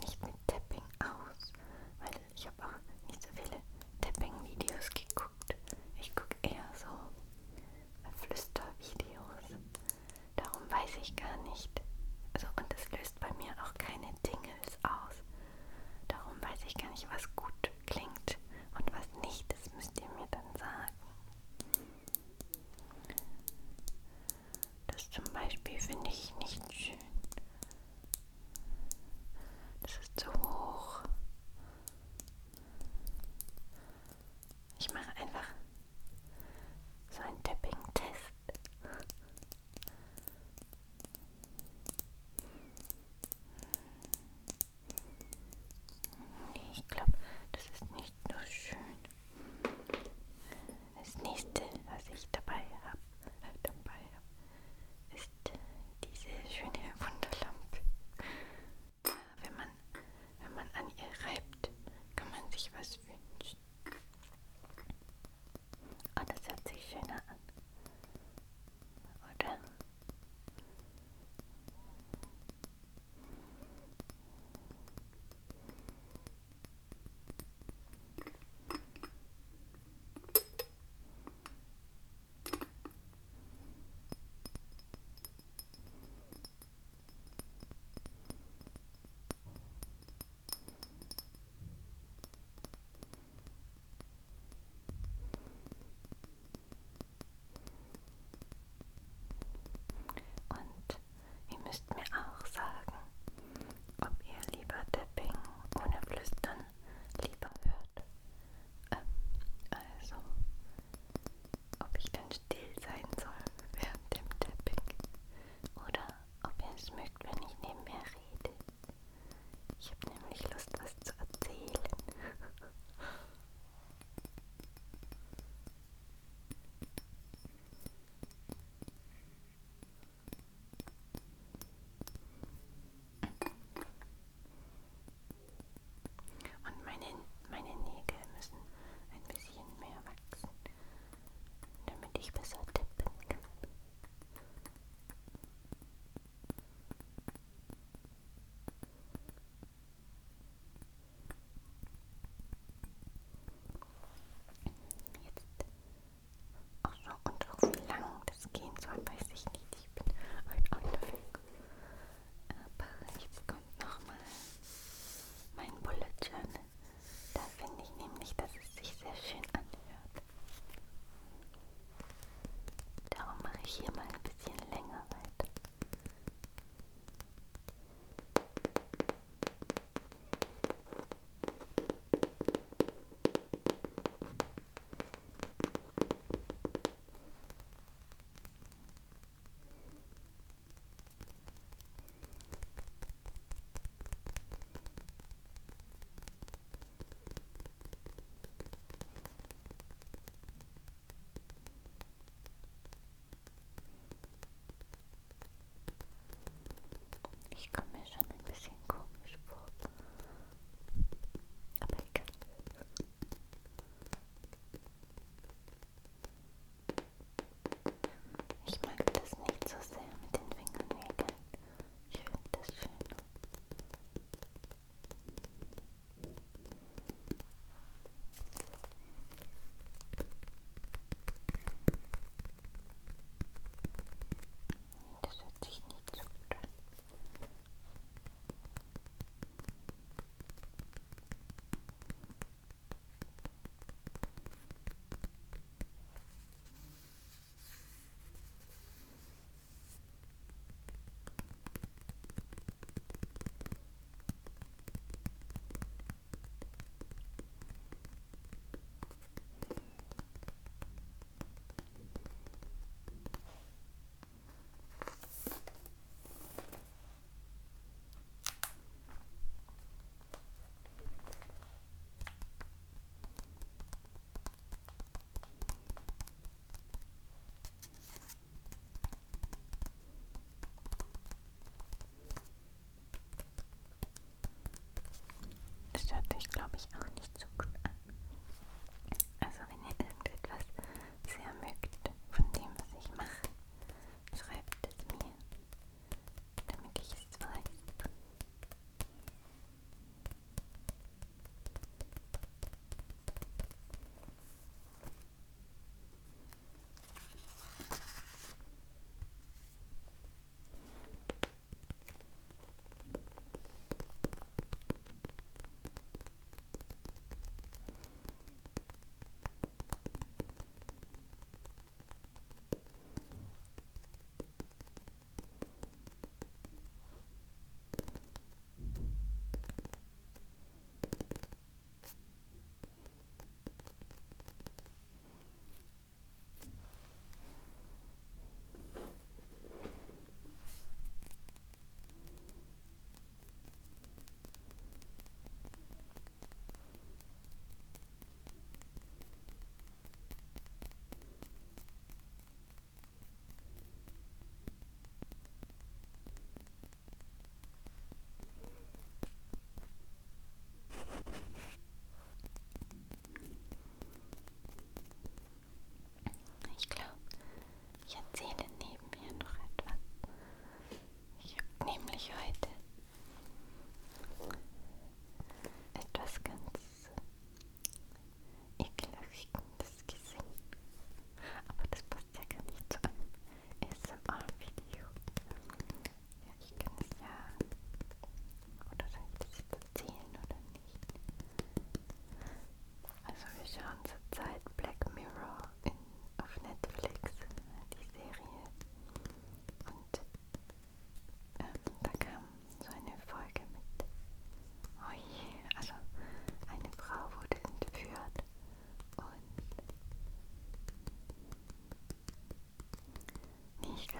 nicht mit Tapping aus, weil ich habe auch nicht so viele Tapping-Videos geguckt. Ich gucke eher so Flüstervideos. Darum weiß ich gar nicht. Also, und es löst bei mir auch keine Dingles aus. Darum weiß ich gar nicht, was gut klingt und was nicht. Das müsst ihr mir dann sagen. Das zum Beispiel finde ich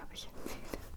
glaube, ich erzähle das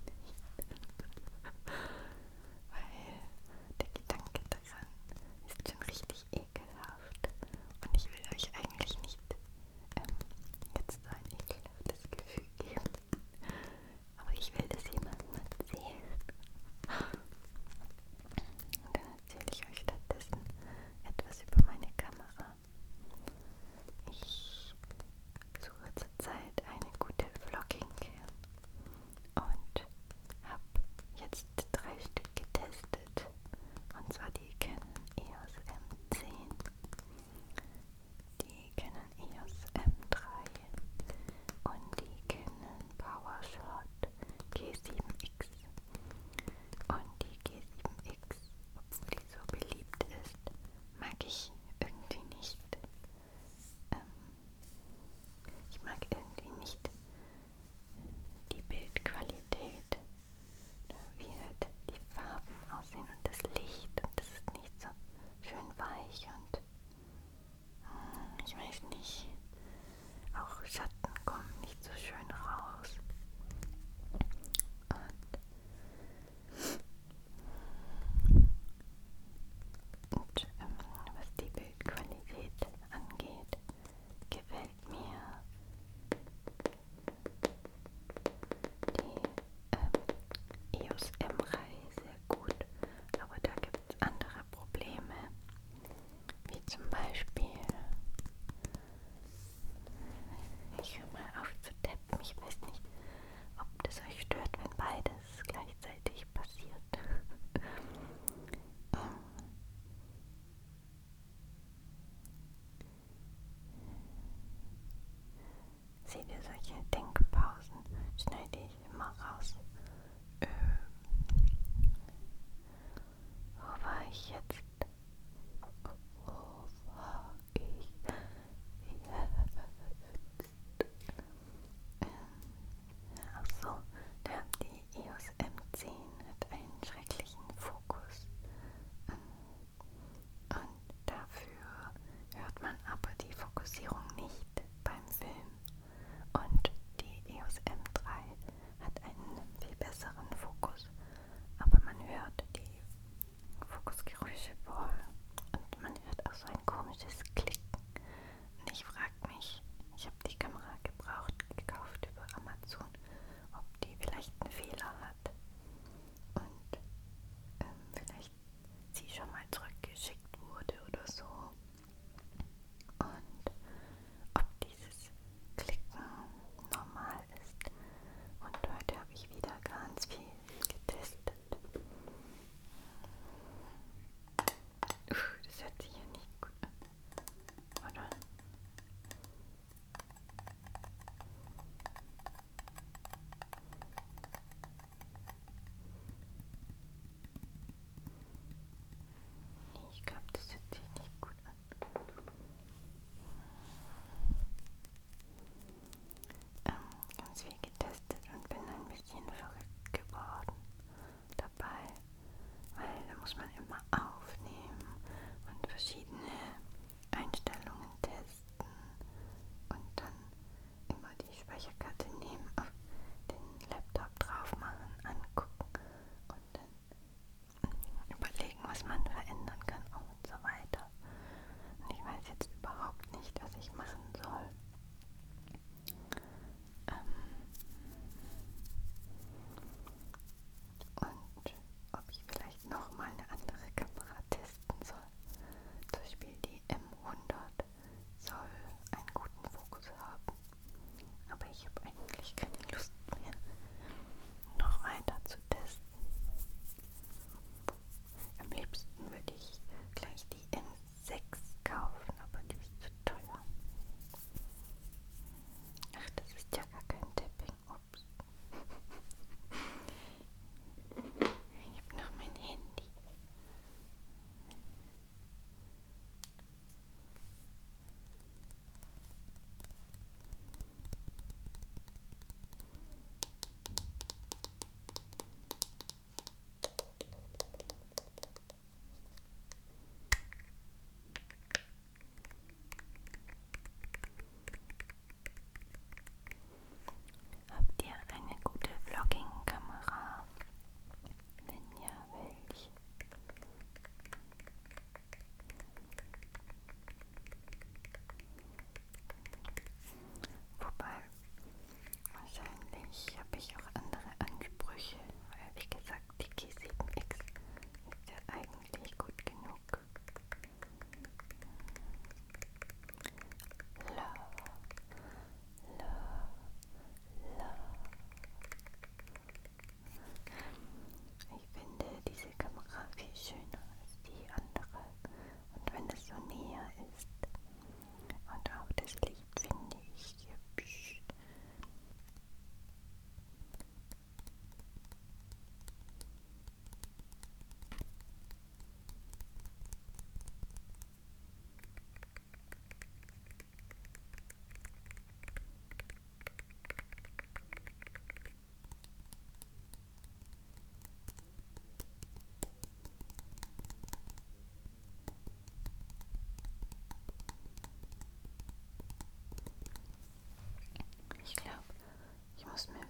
lost my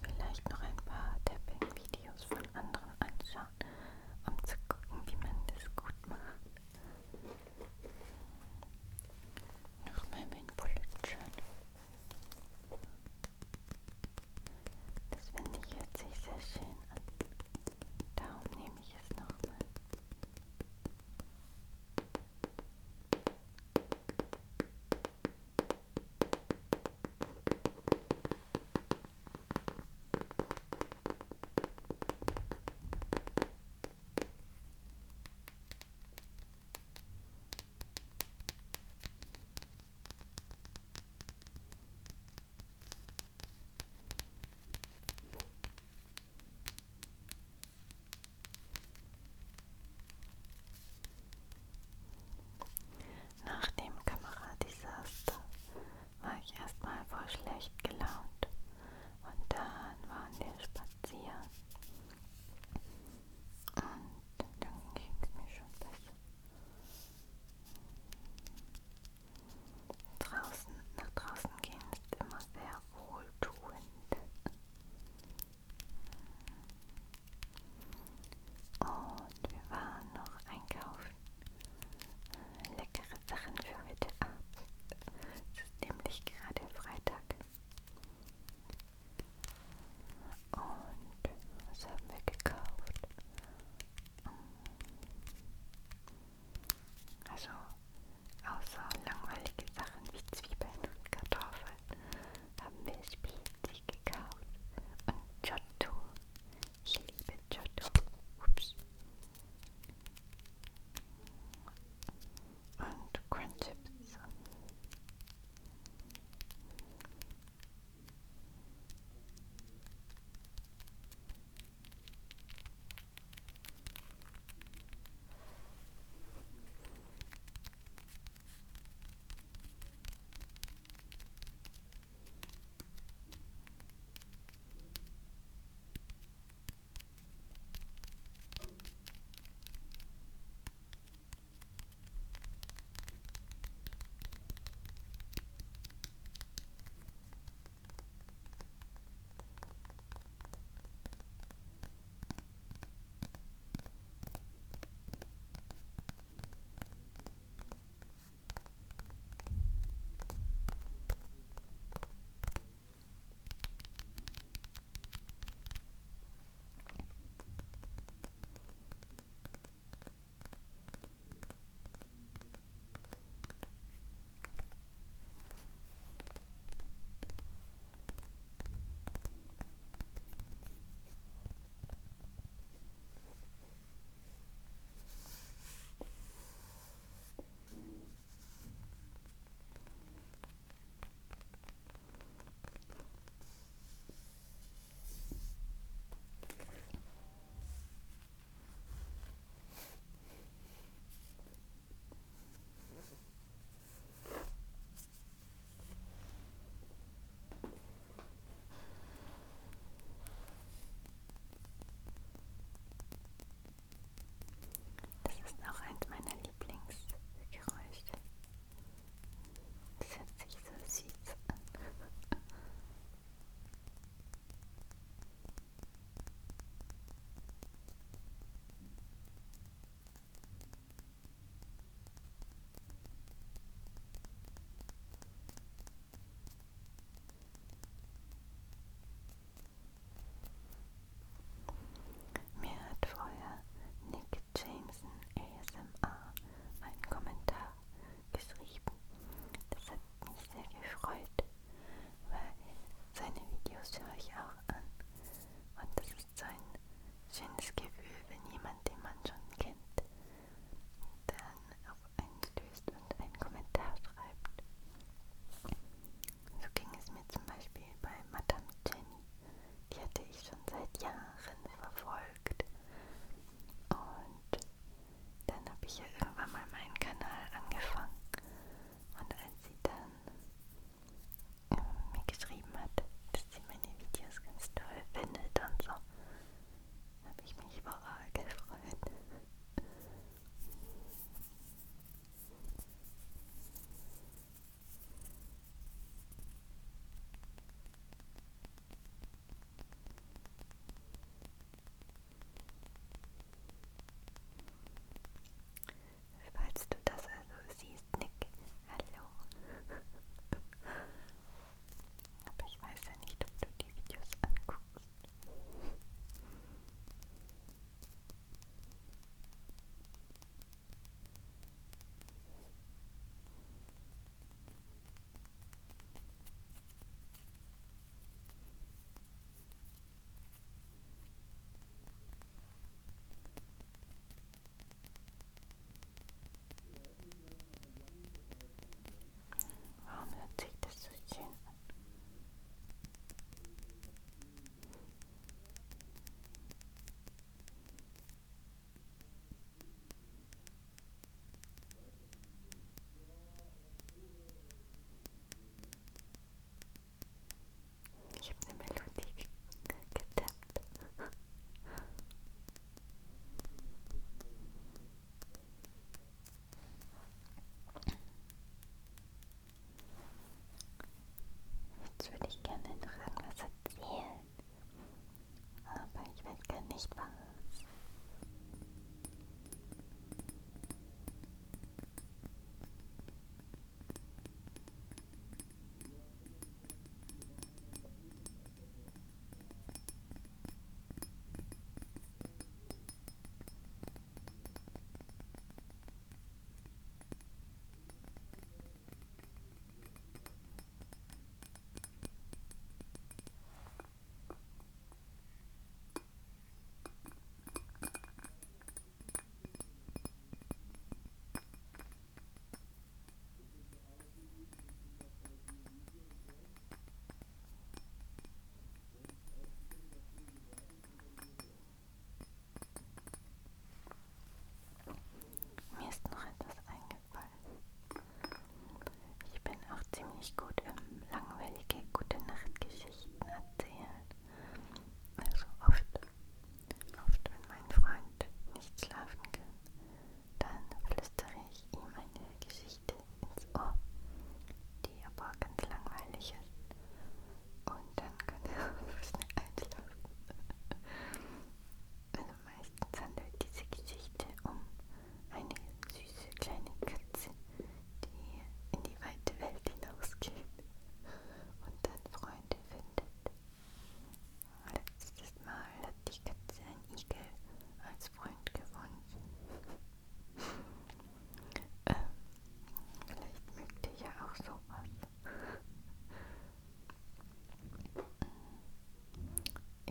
avispa.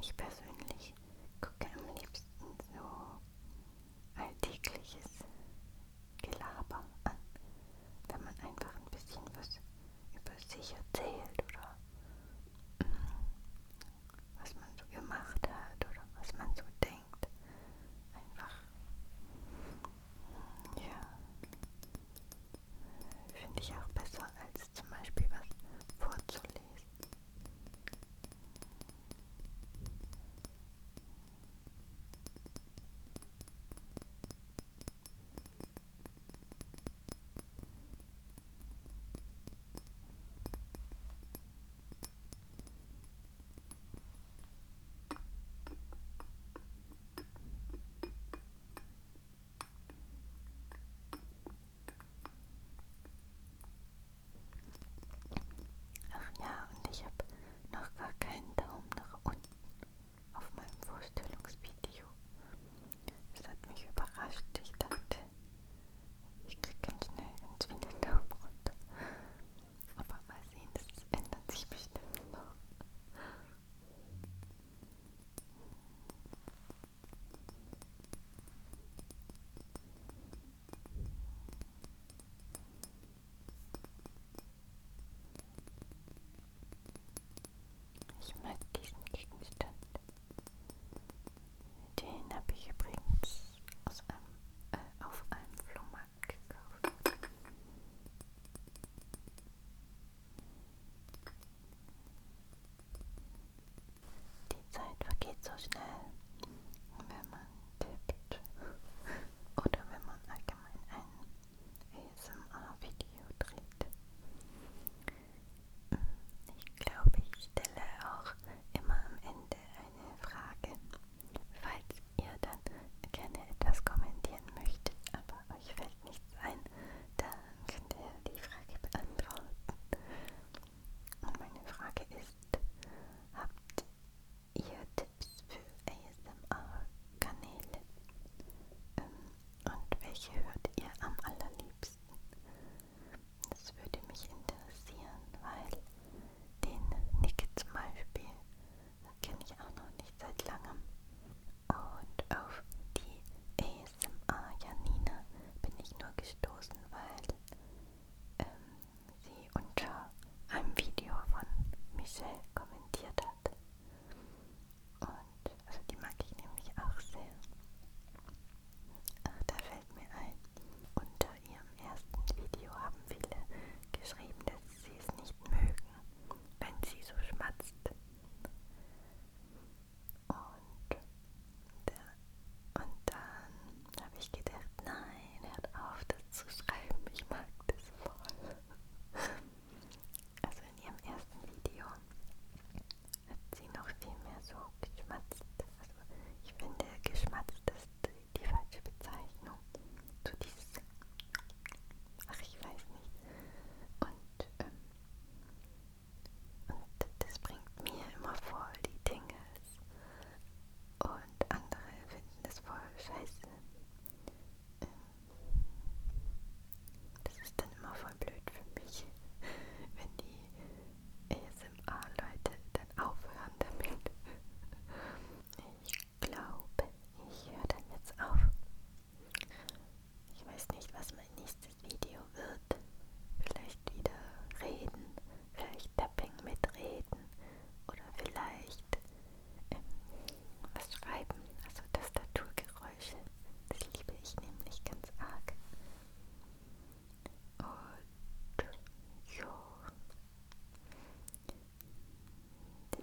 Ich persönlich gucke als Gegenstand. Den habe ich übrigens äh, auf einem Flohmarkt gekauft. Die Zeit vergeht so schnell.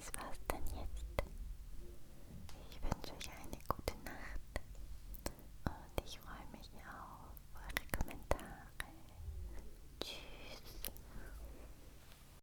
Christmas.